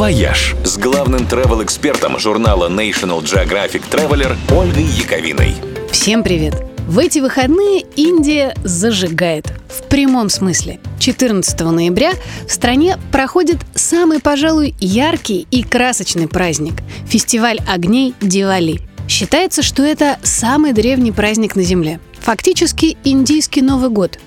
«Вояж» с главным travel-экспертом журнала National Geographic Traveler Ольгой Яковиной. Всем привет! В эти выходные Индия зажигает. В прямом смысле. 14 ноября в стране проходит самый, пожалуй, яркий и красочный праздник – фестиваль огней Дивали. Считается, что это самый древний праздник на Земле. Фактически индийский Новый год.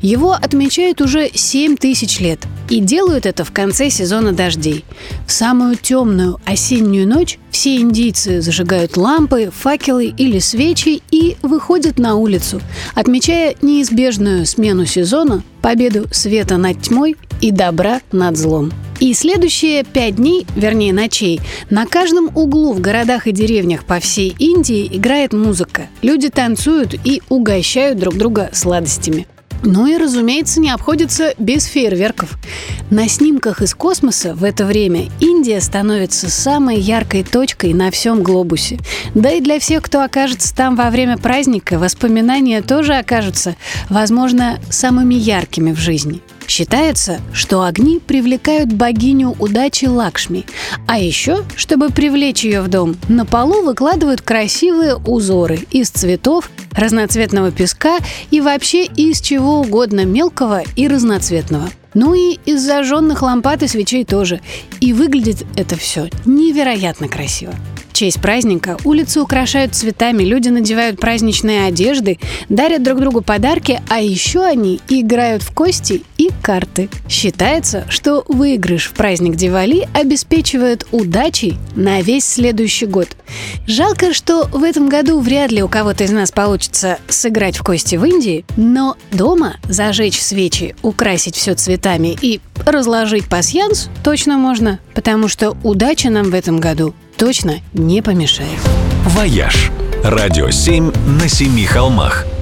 Его отмечают уже 7 тысяч лет – и делают это в конце сезона дождей. В самую темную осеннюю ночь все индийцы зажигают лампы, факелы или свечи и выходят на улицу, отмечая неизбежную смену сезона, победу света над тьмой и добра над злом. И следующие пять дней, вернее ночей, на каждом углу в городах и деревнях по всей Индии играет музыка. Люди танцуют и угощают друг друга сладостями. Ну и, разумеется, не обходится без фейерверков. На снимках из космоса в это время Индия становится самой яркой точкой на всем глобусе. Да и для всех, кто окажется там во время праздника, воспоминания тоже окажутся, возможно, самыми яркими в жизни. Считается, что огни привлекают богиню удачи Лакшми. А еще, чтобы привлечь ее в дом, на полу выкладывают красивые узоры из цветов, разноцветного песка и вообще из чего угодно мелкого и разноцветного. Ну и из зажженных лампад и свечей тоже. И выглядит это все невероятно красиво честь праздника улицы украшают цветами, люди надевают праздничные одежды, дарят друг другу подарки, а еще они играют в кости карты. Считается, что выигрыш в праздник Дивали обеспечивает удачей на весь следующий год. Жалко, что в этом году вряд ли у кого-то из нас получится сыграть в кости в Индии, но дома зажечь свечи, украсить все цветами и разложить пасьянс точно можно, потому что удача нам в этом году точно не помешает. «Вояж» – радио 7 на семи холмах –